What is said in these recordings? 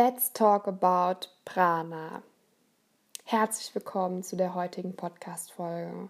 Let's talk about Prana. Herzlich willkommen zu der heutigen Podcast-Folge.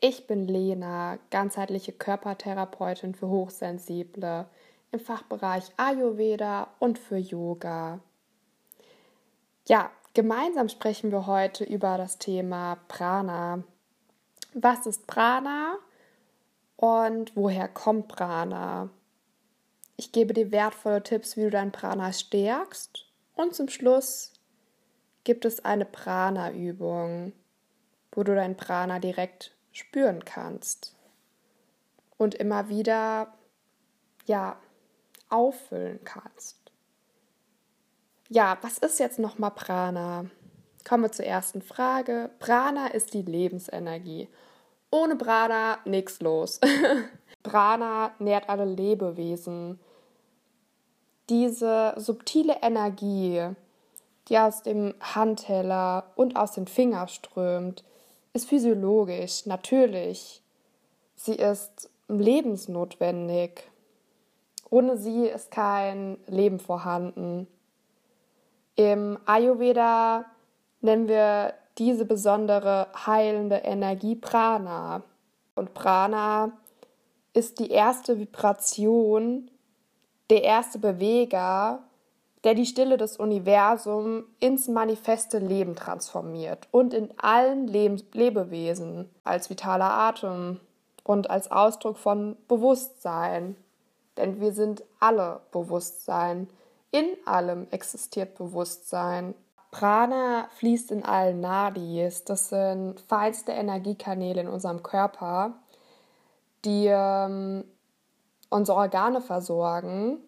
Ich bin Lena, ganzheitliche Körpertherapeutin für Hochsensible im Fachbereich Ayurveda und für Yoga. Ja, gemeinsam sprechen wir heute über das Thema Prana. Was ist Prana und woher kommt Prana? Ich gebe dir wertvolle Tipps, wie du dein Prana stärkst und zum Schluss gibt es eine Prana-Übung, wo du dein Prana direkt spüren kannst und immer wieder ja auffüllen kannst. Ja, was ist jetzt nochmal Prana? Kommen wir zur ersten Frage. Prana ist die Lebensenergie. Ohne Prana nichts los. Prana nährt alle Lebewesen diese subtile Energie, die aus dem Handteller und aus den Fingern strömt, ist physiologisch, natürlich. Sie ist lebensnotwendig. Ohne sie ist kein Leben vorhanden. Im Ayurveda nennen wir diese besondere heilende Energie Prana. Und Prana ist die erste Vibration, der erste Beweger, der die Stille des Universums ins manifeste Leben transformiert und in allen Leb Lebewesen als vitaler Atem und als Ausdruck von Bewusstsein. Denn wir sind alle Bewusstsein. In allem existiert Bewusstsein. Prana fließt in allen Nadis. Das sind feinste Energiekanäle in unserem Körper, die ähm, unsere Organe versorgen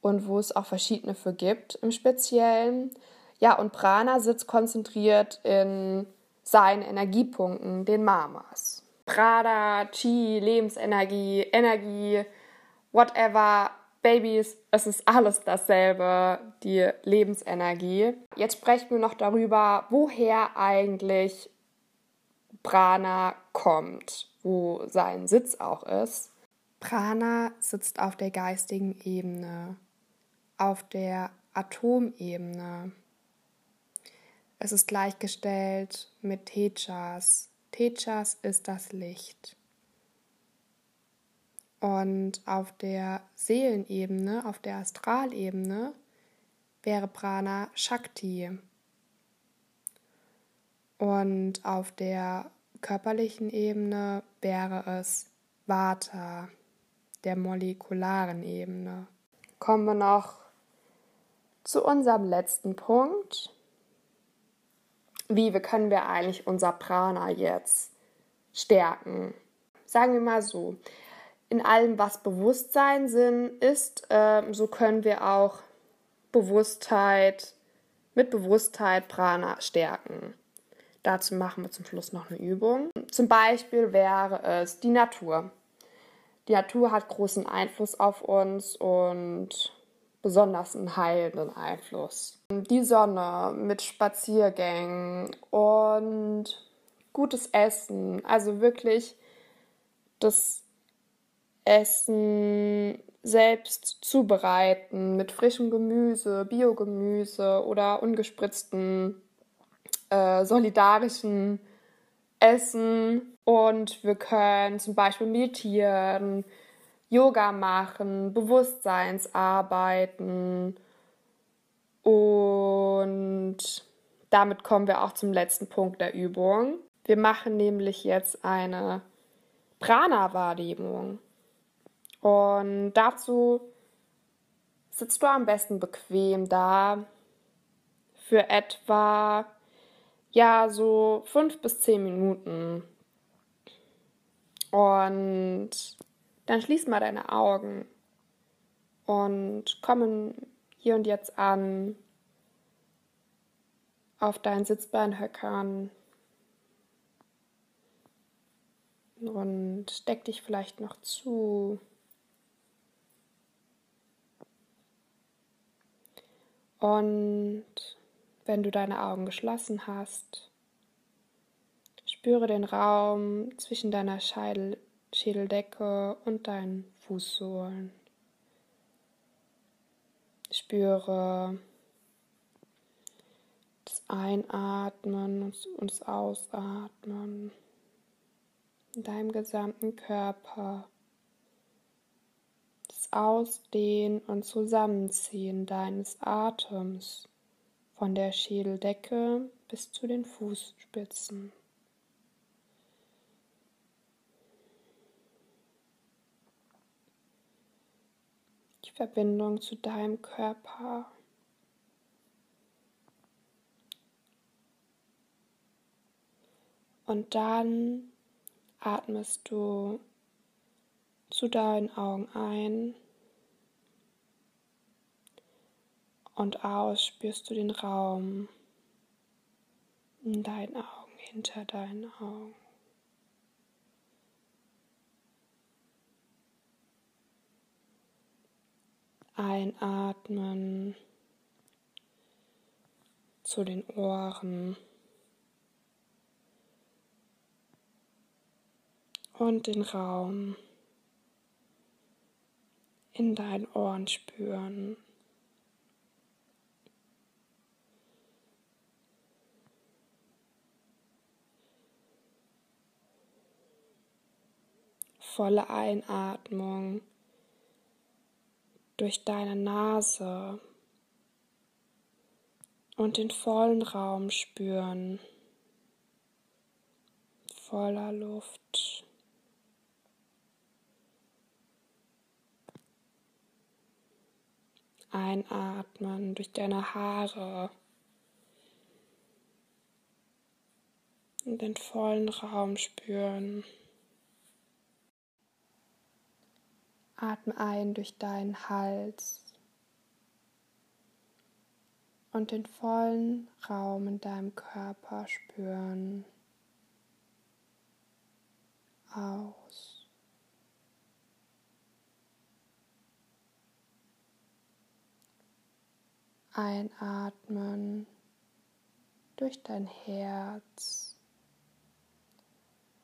und wo es auch verschiedene für gibt im Speziellen. Ja, und Prana sitzt konzentriert in seinen Energiepunkten, den Mamas. Prada, Chi, Lebensenergie, Energie, whatever, Babys, es ist alles dasselbe, die Lebensenergie. Jetzt sprechen wir noch darüber, woher eigentlich Prana kommt, wo sein Sitz auch ist. Prana sitzt auf der geistigen Ebene, auf der Atomebene. Es ist gleichgestellt mit Tejas. Tejas ist das Licht. Und auf der Seelenebene, auf der Astralebene wäre Prana Shakti. Und auf der körperlichen Ebene wäre es Vata der molekularen Ebene. Kommen wir noch zu unserem letzten Punkt. Wie können wir eigentlich unser Prana jetzt stärken? Sagen wir mal so, in allem, was Bewusstsein sind, ist, äh, so können wir auch Bewusstheit, mit Bewusstheit Prana stärken. Dazu machen wir zum Schluss noch eine Übung. Zum Beispiel wäre es die Natur. Die Natur hat großen Einfluss auf uns und besonders einen heilenden Einfluss. Die Sonne mit Spaziergängen und gutes Essen, also wirklich das Essen selbst zubereiten mit frischem Gemüse, Biogemüse oder ungespritzten äh, solidarischen Essen und wir können zum Beispiel meditieren, Yoga machen, Bewusstseinsarbeiten. Und damit kommen wir auch zum letzten Punkt der Übung. Wir machen nämlich jetzt eine Prana-Wahrnehmung. Und dazu sitzt du am besten bequem da für etwa Ja, so fünf bis zehn Minuten. Und dann schließ mal deine Augen und kommen hier und jetzt an auf deinen Sitzbeinhöckern und deck dich vielleicht noch zu. Und wenn du deine Augen geschlossen hast, spüre den Raum zwischen deiner Scheitel, Schädeldecke und deinen Fußsohlen. Spüre das Einatmen und das Ausatmen in deinem gesamten Körper. Das Ausdehnen und Zusammenziehen deines Atems von der Schädeldecke bis zu den Fußspitzen. Die Verbindung zu deinem Körper. Und dann atmest du zu deinen Augen ein und aus spürst du den Raum in deinen Augen, hinter deinen Augen. Einatmen zu den Ohren und den Raum in deinen Ohren spüren. Volle Einatmung durch deine Nase und den vollen Raum spüren, voller Luft. Einatmen durch deine Haare und den vollen Raum spüren. Atme ein durch deinen Hals und den vollen Raum in deinem Körper spüren. Aus. Einatmen durch dein Herz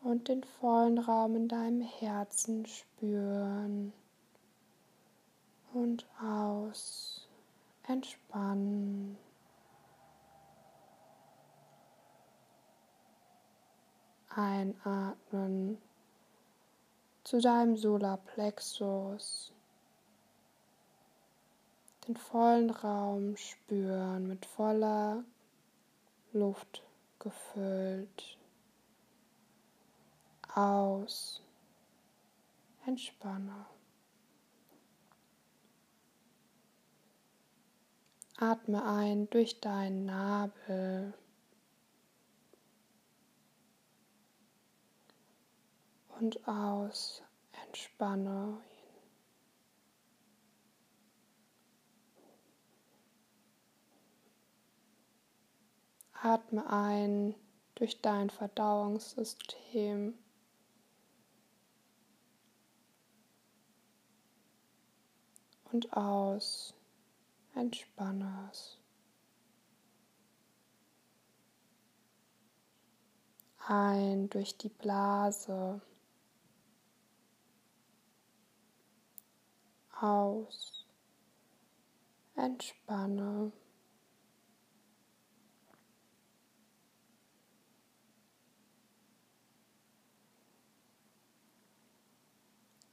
und den vollen Raum in deinem Herzen spüren und aus. Entspannen. Einatmen zu deinem Solarplexus. Den vollen Raum spüren, mit voller Luft gefüllt. Aus. Entspanne. Atme ein durch deinen Nabel. Und aus, entspanne ihn. Atme ein durch dein Verdauungssystem. Und aus entspanne es. Ein durch die Blase. Aus. Entspanne.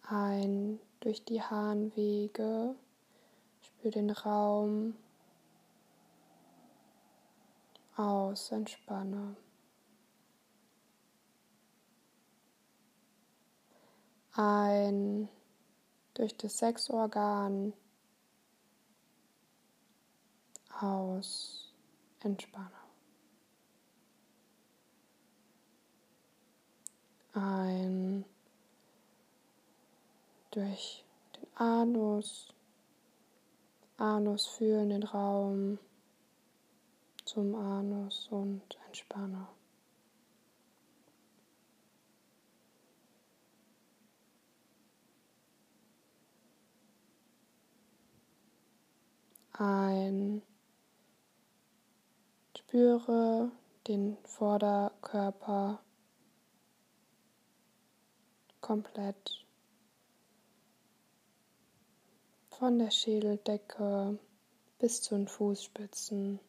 Ein durch die Harnwege für den Raum. Aus, entspanne. Ein. Durch das Sexorgan. Aus, entspanne. Ein. Durch den Anus. Anus fühlen den Raum zum Anus und entspanne. Ein spüre den Vorderkörper komplett von der Schädeldecke bis zu den Fußspitzen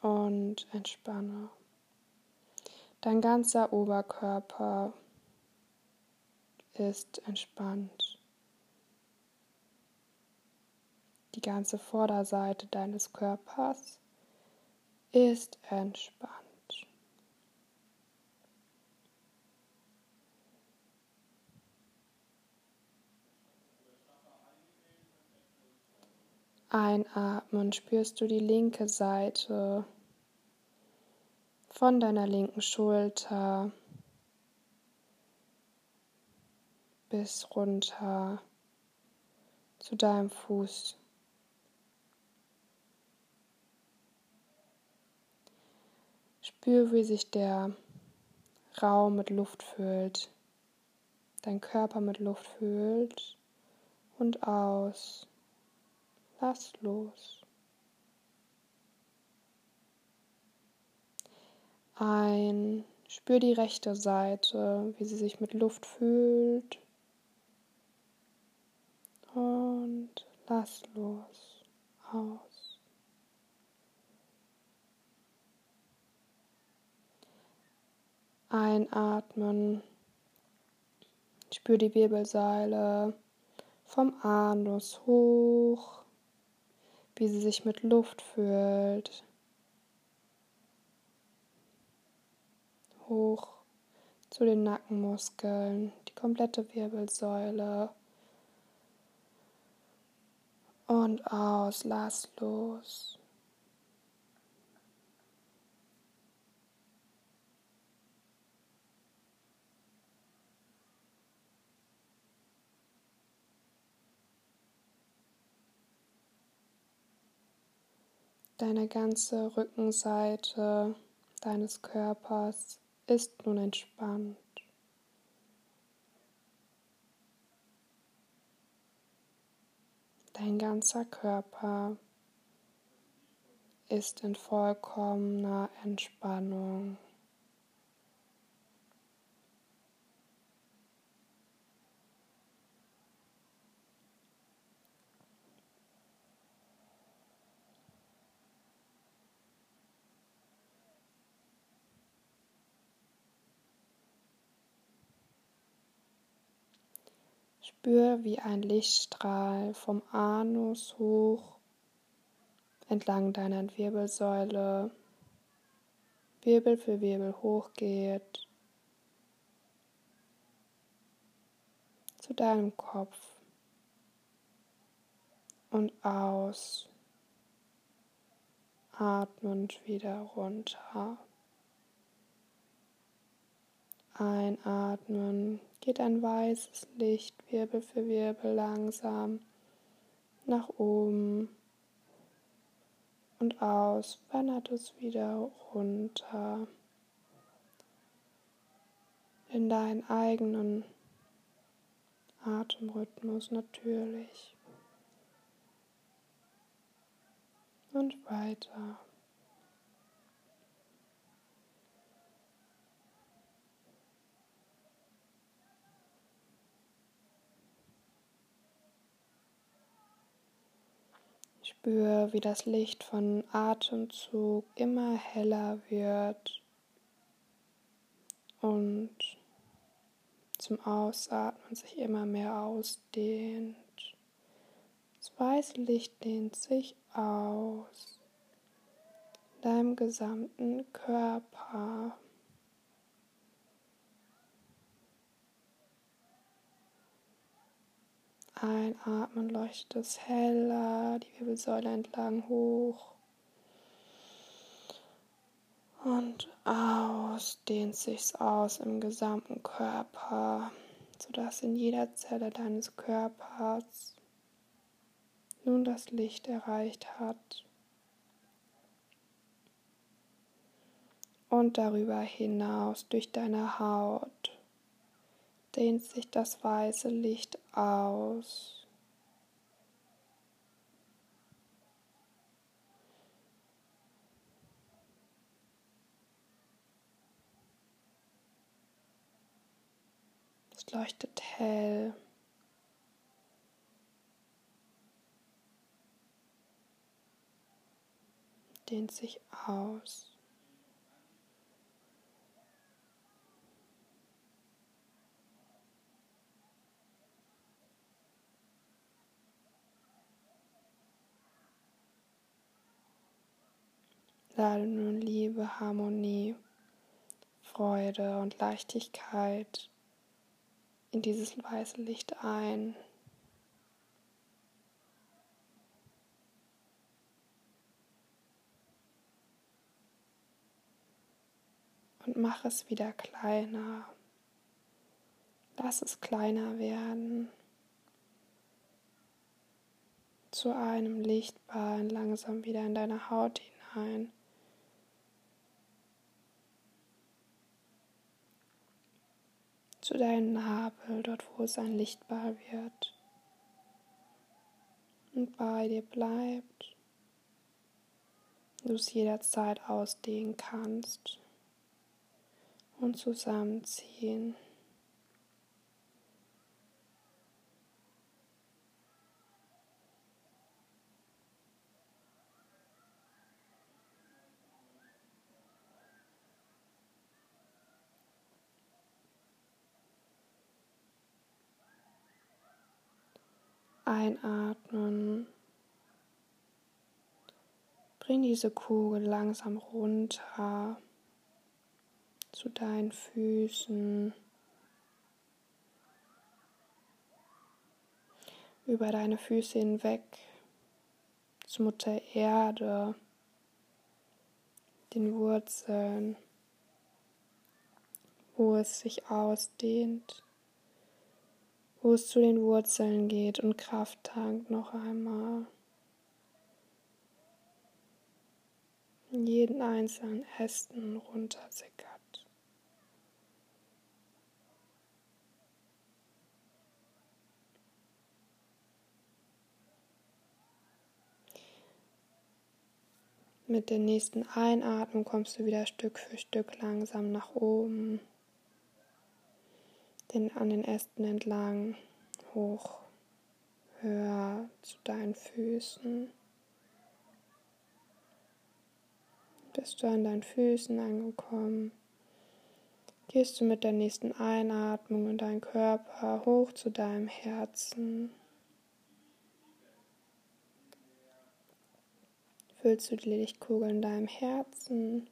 und entspanne. Dein ganzer Oberkörper ist entspannt. Die ganze Vorderseite deines Körpers ist entspannt. Einatmen spürst du die linke Seite von deiner linken Schulter bis runter zu deinem Fuß. Spür, wie sich der Raum mit Luft füllt, dein Körper mit Luft füllt und aus. Lass los. Ein, spür die rechte Seite, wie sie sich mit Luft füllt. Und lass los. Aus. Einatmen. Spür die Wirbelsäule vom Anus hoch wie sie sich mit Luft füllt. Hoch zu den Nackenmuskeln, die komplette Wirbelsäule. Und aus, lass los. Deine ganze Rückenseite deines Körpers ist nun entspannt. Dein ganzer Körper ist in vollkommener Entspannung. Spür, wie ein Lichtstrahl vom Anus hoch entlang deiner Wirbelsäule Wirbel für Wirbel hochgeht zu deinem Kopf und aus, atmend wieder runter. Einatmen. Geht ein weißes Licht Wirbel für Wirbel langsam nach oben und aus. Wandert es wieder runter in deinen eigenen Atemrhythmus natürlich. Und weiter. Spür, wie das Licht von Atemzug immer heller wird und zum Ausatmen sich immer mehr ausdehnt. Das weiße Licht dehnt sich aus, deinem gesamten Körper. Einatmen leuchtet es heller, die Wirbelsäule entlang hoch. Und aus dehnt sich's aus im gesamten Körper, sodass in jeder Zelle deines Körpers nun das Licht erreicht hat. Und darüber hinaus durch deine Haut dehnt sich das weiße Licht aus. Es leuchtet hell. Dehnt sich aus. Lade nun Liebe, Harmonie, Freude und Leichtigkeit in dieses weiße Licht ein. Und mach es wieder kleiner. Lass es kleiner werden. Zu einem Lichtball langsam wieder in deine Haut hinein. Zu deinem Nabel, dort wo es ein Lichtball wird und bei dir bleibt. Du es jederzeit ausdehnen kannst und zusammenziehen. Einatmen. Bring diese Kugel langsam runter zu deinen Füßen, über deine Füße hinweg zu Mutter Erde, den Wurzeln, wo es sich ausdehnt wo es zu den Wurzeln geht und Kraft tankt noch einmal. In jeden einzelnen Ästen runtersickert. Mit der nächsten Einatmung kommst du wieder Stück für Stück langsam nach oben den, an den Ästen entlang, hoch, höher zu deinen Füßen. Bist du an deinen Füßen angekommen, gehst du mit der nächsten Einatmung in deinen Körper hoch zu deinem Herzen. Füllst du die Lichtkugel in deinem Herzen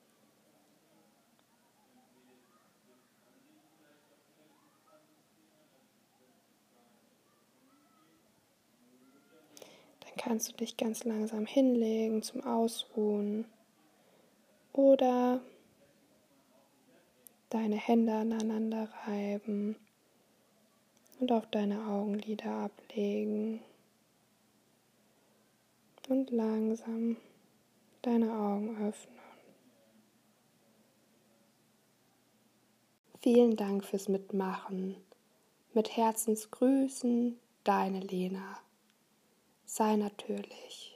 kannst du dich ganz langsam hinlegen zum Ausruhen oder deine Hände aneinander reiben und auf deine Augenlider ablegen und langsam deine Augen öffnen. Vielen Dank fürs Mitmachen. Mit Herzensgrüßen, deine Lena sei natürlich.